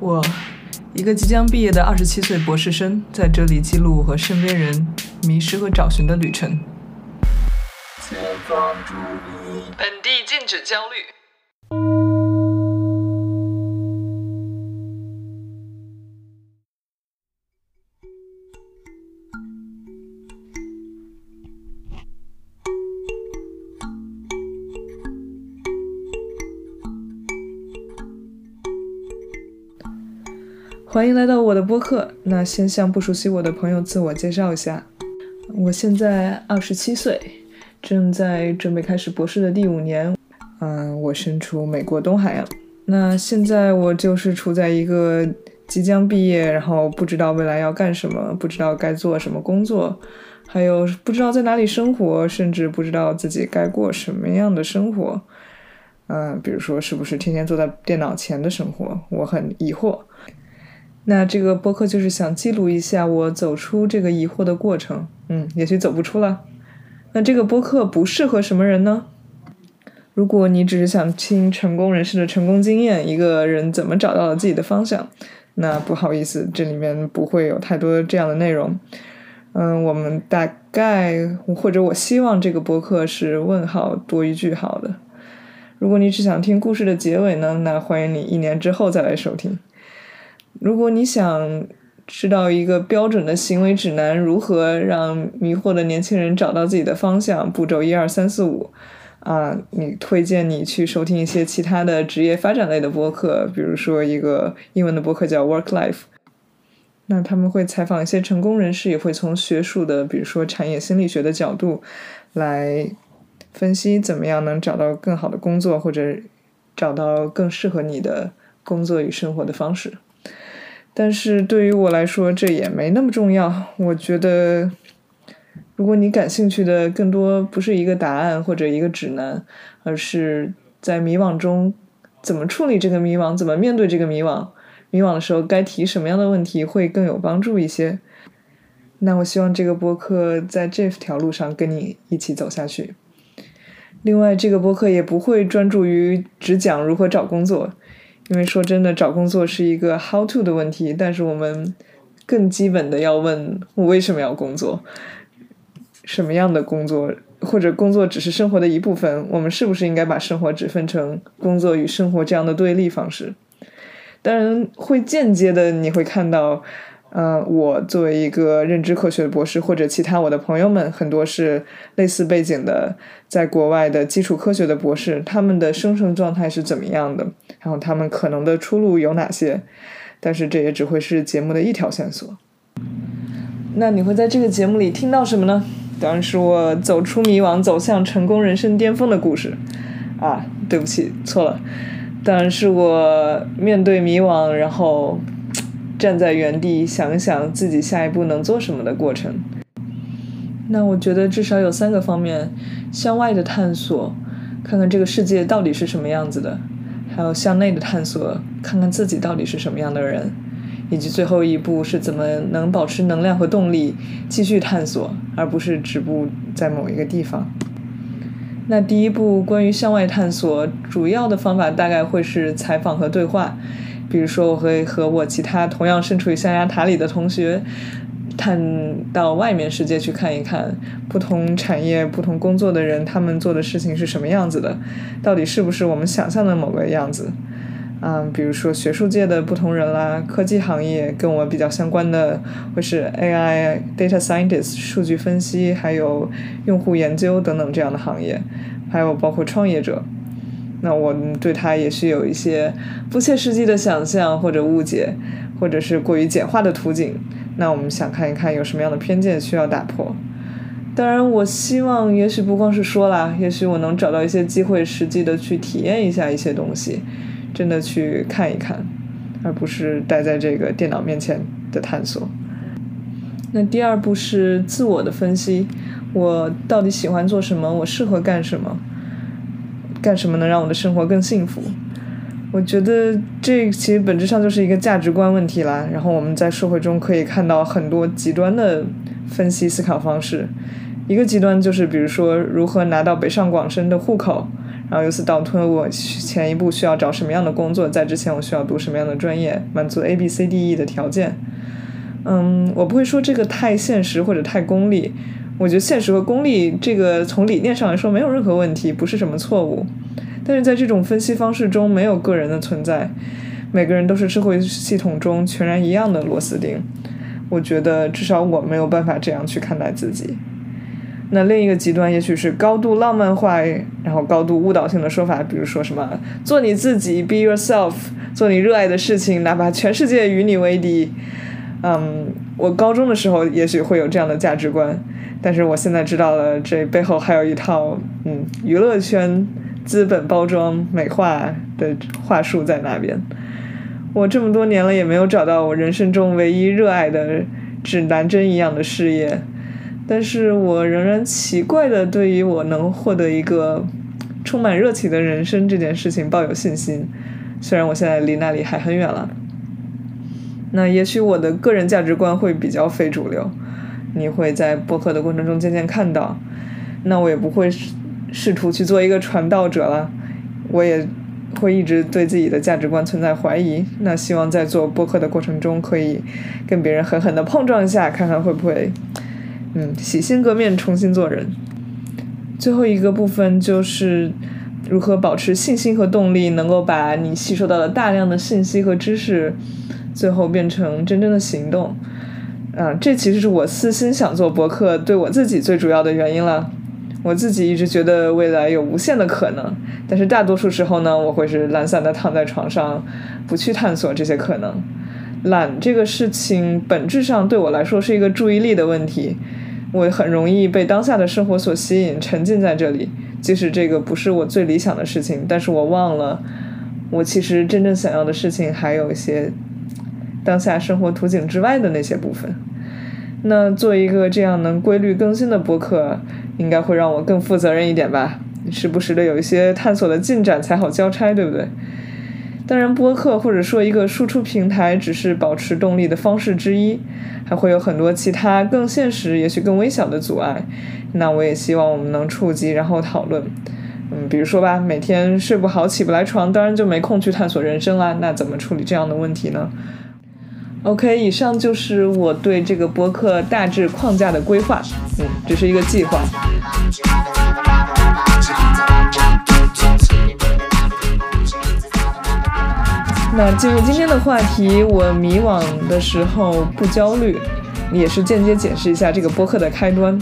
我，一个即将毕业的二十七岁博士生，在这里记录我和身边人迷失和找寻的旅程。本地禁止焦虑。欢迎来到我的播客。那先向不熟悉我的朋友自我介绍一下，我现在二十七岁，正在准备开始博士的第五年。嗯，我身处美国东海岸。那现在我就是处在一个即将毕业，然后不知道未来要干什么，不知道该做什么工作，还有不知道在哪里生活，甚至不知道自己该过什么样的生活。嗯，比如说是不是天天坐在电脑前的生活，我很疑惑。那这个播客就是想记录一下我走出这个疑惑的过程，嗯，也许走不出了。那这个播客不适合什么人呢？如果你只是想听成功人士的成功经验，一个人怎么找到了自己的方向，那不好意思，这里面不会有太多这样的内容。嗯，我们大概或者我希望这个播客是问号多于句号的。如果你只想听故事的结尾呢，那欢迎你一年之后再来收听。如果你想知道一个标准的行为指南，如何让迷惑的年轻人找到自己的方向，步骤一二三四五，啊，你推荐你去收听一些其他的职业发展类的播客，比如说一个英文的播客叫 Work Life，那他们会采访一些成功人士，也会从学术的，比如说产业心理学的角度来分析怎么样能找到更好的工作，或者找到更适合你的工作与生活的方式。但是对于我来说，这也没那么重要。我觉得，如果你感兴趣的更多不是一个答案或者一个指南，而是在迷惘中怎么处理这个迷惘，怎么面对这个迷惘，迷惘的时候该提什么样的问题会更有帮助一些。那我希望这个播客在这条路上跟你一起走下去。另外，这个播客也不会专注于只讲如何找工作。因为说真的，找工作是一个 how to 的问题，但是我们更基本的要问：我为什么要工作？什么样的工作？或者工作只是生活的一部分？我们是不是应该把生活只分成工作与生活这样的对立方式？当然，会间接的你会看到。嗯，我作为一个认知科学的博士，或者其他我的朋友们，很多是类似背景的，在国外的基础科学的博士，他们的生存状态是怎么样的？然后他们可能的出路有哪些？但是这也只会是节目的一条线索。那你会在这个节目里听到什么呢？当然是我走出迷惘，走向成功人生巅峰的故事。啊，对不起，错了。当然是我面对迷惘，然后。站在原地想想自己下一步能做什么的过程。那我觉得至少有三个方面：向外的探索，看看这个世界到底是什么样子的；还有向内的探索，看看自己到底是什么样的人；以及最后一步是怎么能保持能量和动力继续探索，而不是止步在某一个地方。那第一步关于向外探索，主要的方法大概会是采访和对话。比如说，我会和我其他同样身处于象牙塔里的同学，探到外面世界去看一看，不同产业、不同工作的人，他们做的事情是什么样子的，到底是不是我们想象的某个样子？嗯，比如说学术界的不同人啦，科技行业跟我比较相关的，会是 AI、Data Scientist、数据分析，还有用户研究等等这样的行业，还有包括创业者。那我对他也是有一些不切实际的想象或者误解，或者是过于简化的图景。那我们想看一看有什么样的偏见需要打破。当然，我希望也许不光是说啦，也许我能找到一些机会，实际的去体验一下一些东西，真的去看一看，而不是待在这个电脑面前的探索。那第二步是自我的分析，我到底喜欢做什么？我适合干什么？干什么能让我的生活更幸福？我觉得这其实本质上就是一个价值观问题啦。然后我们在社会中可以看到很多极端的分析思考方式。一个极端就是，比如说如何拿到北上广深的户口，然后由此倒推我前一步需要找什么样的工作，在之前我需要读什么样的专业，满足 A B C D E 的条件。嗯，我不会说这个太现实或者太功利，我觉得现实和功利这个从理念上来说没有任何问题，不是什么错误。但是在这种分析方式中，没有个人的存在，每个人都是社会系统中全然一样的螺丝钉。我觉得至少我没有办法这样去看待自己。那另一个极端，也许是高度浪漫化，然后高度误导性的说法，比如说什么“做你自己，be yourself”，做你热爱的事情，哪怕全世界与你为敌。嗯，我高中的时候也许会有这样的价值观，但是我现在知道了，这背后还有一套嗯娱乐圈。资本包装美化的话术在那边。我这么多年了，也没有找到我人生中唯一热爱的指南针一样的事业，但是我仍然奇怪的对于我能获得一个充满热情的人生这件事情抱有信心。虽然我现在离那里还很远了。那也许我的个人价值观会比较非主流，你会在播客的过程中渐渐看到。那我也不会。试图去做一个传道者了，我也会一直对自己的价值观存在怀疑。那希望在做播客的过程中，可以跟别人狠狠的碰撞一下，看看会不会，嗯，洗心革面，重新做人。最后一个部分就是如何保持信心和动力，能够把你吸收到的大量的信息和知识，最后变成真正的行动。啊，这其实是我私心想做博客对我自己最主要的原因了。我自己一直觉得未来有无限的可能，但是大多数时候呢，我会是懒散的躺在床上，不去探索这些可能。懒这个事情本质上对我来说是一个注意力的问题，我很容易被当下的生活所吸引，沉浸在这里。即使这个不是我最理想的事情，但是我忘了，我其实真正想要的事情还有一些当下生活图景之外的那些部分。那做一个这样能规律更新的播客，应该会让我更负责任一点吧？时不时的有一些探索的进展才好交差，对不对？当然，播客或者说一个输出平台只是保持动力的方式之一，还会有很多其他更现实、也许更微小的阻碍。那我也希望我们能触及，然后讨论。嗯，比如说吧，每天睡不好、起不来床，当然就没空去探索人生啦。那怎么处理这样的问题呢？OK，以上就是我对这个播客大致框架的规划，嗯，只是一个计划。那进入今天的话题，我迷惘的时候不焦虑，也是间接解释一下这个播客的开端。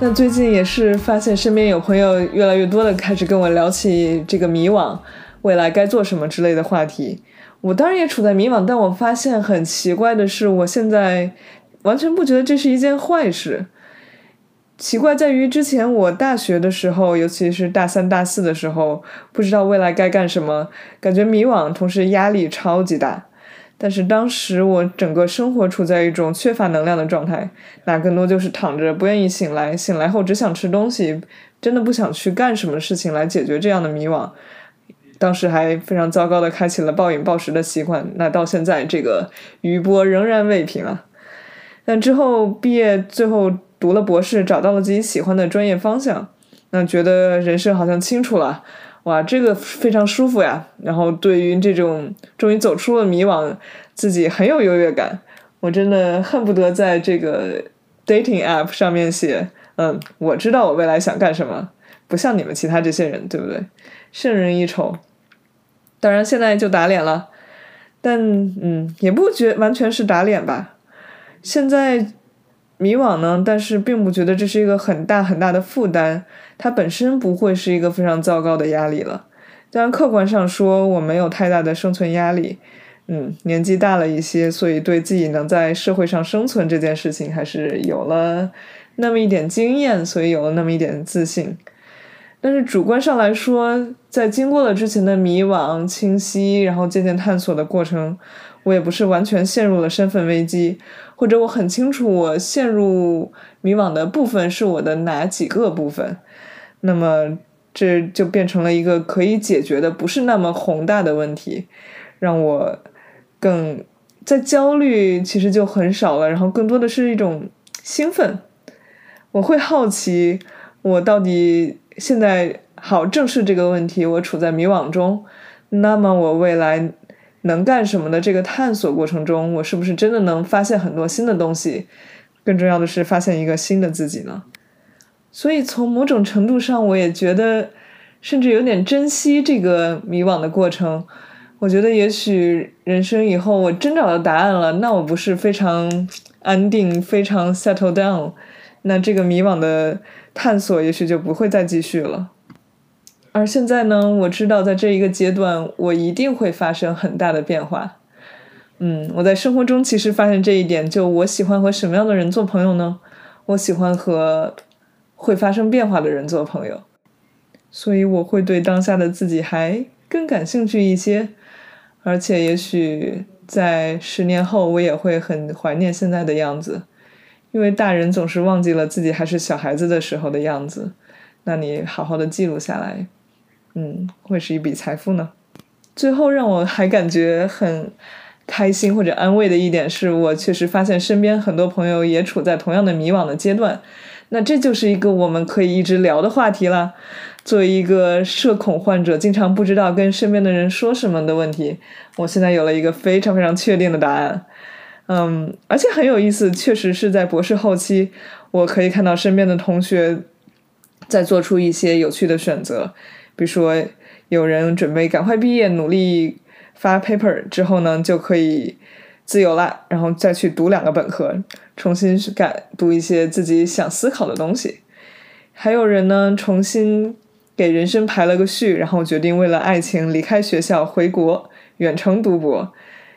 那最近也是发现身边有朋友越来越多的开始跟我聊起这个迷惘，未来该做什么之类的话题。我当然也处在迷茫，但我发现很奇怪的是，我现在完全不觉得这是一件坏事。奇怪在于，之前我大学的时候，尤其是大三、大四的时候，不知道未来该干什么，感觉迷惘，同时压力超级大。但是当时我整个生活处在一种缺乏能量的状态，那更多就是躺着，不愿意醒来，醒来后只想吃东西，真的不想去干什么事情来解决这样的迷惘。当时还非常糟糕的开启了暴饮暴食的习惯，那到现在这个余波仍然未平啊。但之后毕业，最后读了博士，找到了自己喜欢的专业方向，那觉得人生好像清楚了，哇，这个非常舒服呀。然后对于这种终于走出了迷惘，自己很有优越感。我真的恨不得在这个 dating app 上面写，嗯，我知道我未来想干什么，不像你们其他这些人，对不对？胜人一筹。当然，现在就打脸了，但嗯，也不觉完全是打脸吧。现在迷惘呢，但是并不觉得这是一个很大很大的负担，它本身不会是一个非常糟糕的压力了。当然，客观上说，我没有太大的生存压力。嗯，年纪大了一些，所以对自己能在社会上生存这件事情还是有了那么一点经验，所以有了那么一点自信。但是主观上来说，在经过了之前的迷惘、清晰，然后渐渐探索的过程，我也不是完全陷入了身份危机，或者我很清楚我陷入迷惘的部分是我的哪几个部分，那么这就变成了一个可以解决的、不是那么宏大的问题，让我更在焦虑，其实就很少了，然后更多的是一种兴奋，我会好奇我到底。现在好正视这个问题，我处在迷惘中，那么我未来能干什么的这个探索过程中，我是不是真的能发现很多新的东西？更重要的是，发现一个新的自己呢？所以从某种程度上，我也觉得，甚至有点珍惜这个迷惘的过程。我觉得，也许人生以后我真找到答案了，那我不是非常安定、非常 settle down，那这个迷惘的探索也许就不会再继续了。而现在呢，我知道在这一个阶段，我一定会发生很大的变化。嗯，我在生活中其实发现这一点，就我喜欢和什么样的人做朋友呢？我喜欢和会发生变化的人做朋友，所以我会对当下的自己还更感兴趣一些。而且，也许在十年后，我也会很怀念现在的样子，因为大人总是忘记了自己还是小孩子的时候的样子。那你好好的记录下来，嗯，会是一笔财富呢。最后，让我还感觉很开心或者安慰的一点是，我确实发现身边很多朋友也处在同样的迷惘的阶段。那这就是一个我们可以一直聊的话题了。作为一个社恐患者，经常不知道跟身边的人说什么的问题，我现在有了一个非常非常确定的答案。嗯，而且很有意思，确实是在博士后期，我可以看到身边的同学在做出一些有趣的选择，比如说有人准备赶快毕业，努力发 paper 之后呢，就可以自由了，然后再去读两个本科，重新改读一些自己想思考的东西。还有人呢，重新。给人生排了个序，然后决定为了爱情离开学校回国远程读博，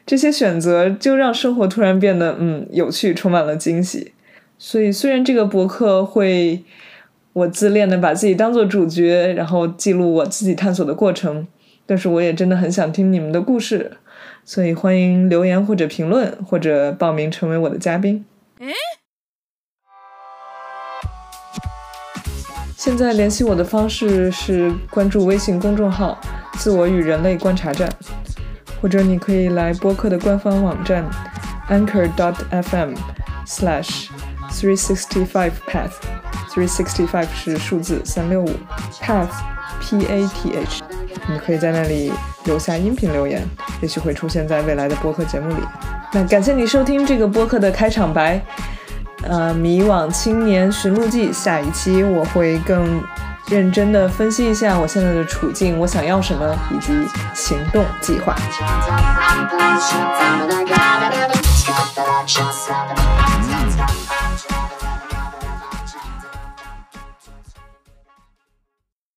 这些选择就让生活突然变得嗯有趣，充满了惊喜。所以虽然这个博客会我自恋的把自己当做主角，然后记录我自己探索的过程，但是我也真的很想听你们的故事，所以欢迎留言或者评论或者报名成为我的嘉宾。现在联系我的方式是关注微信公众号“自我与人类观察站”，或者你可以来播客的官方网站 anchor.dot.fm/slash three sixty five path three sixty five 是数字三六五 path p a t h，你可以在那里留下音频留言，也许会出现在未来的播客节目里。那感谢你收听这个播客的开场白。呃，迷惘青年寻路记，下一期我会更认真的分析一下我现在的处境，我想要什么，以及行动计划。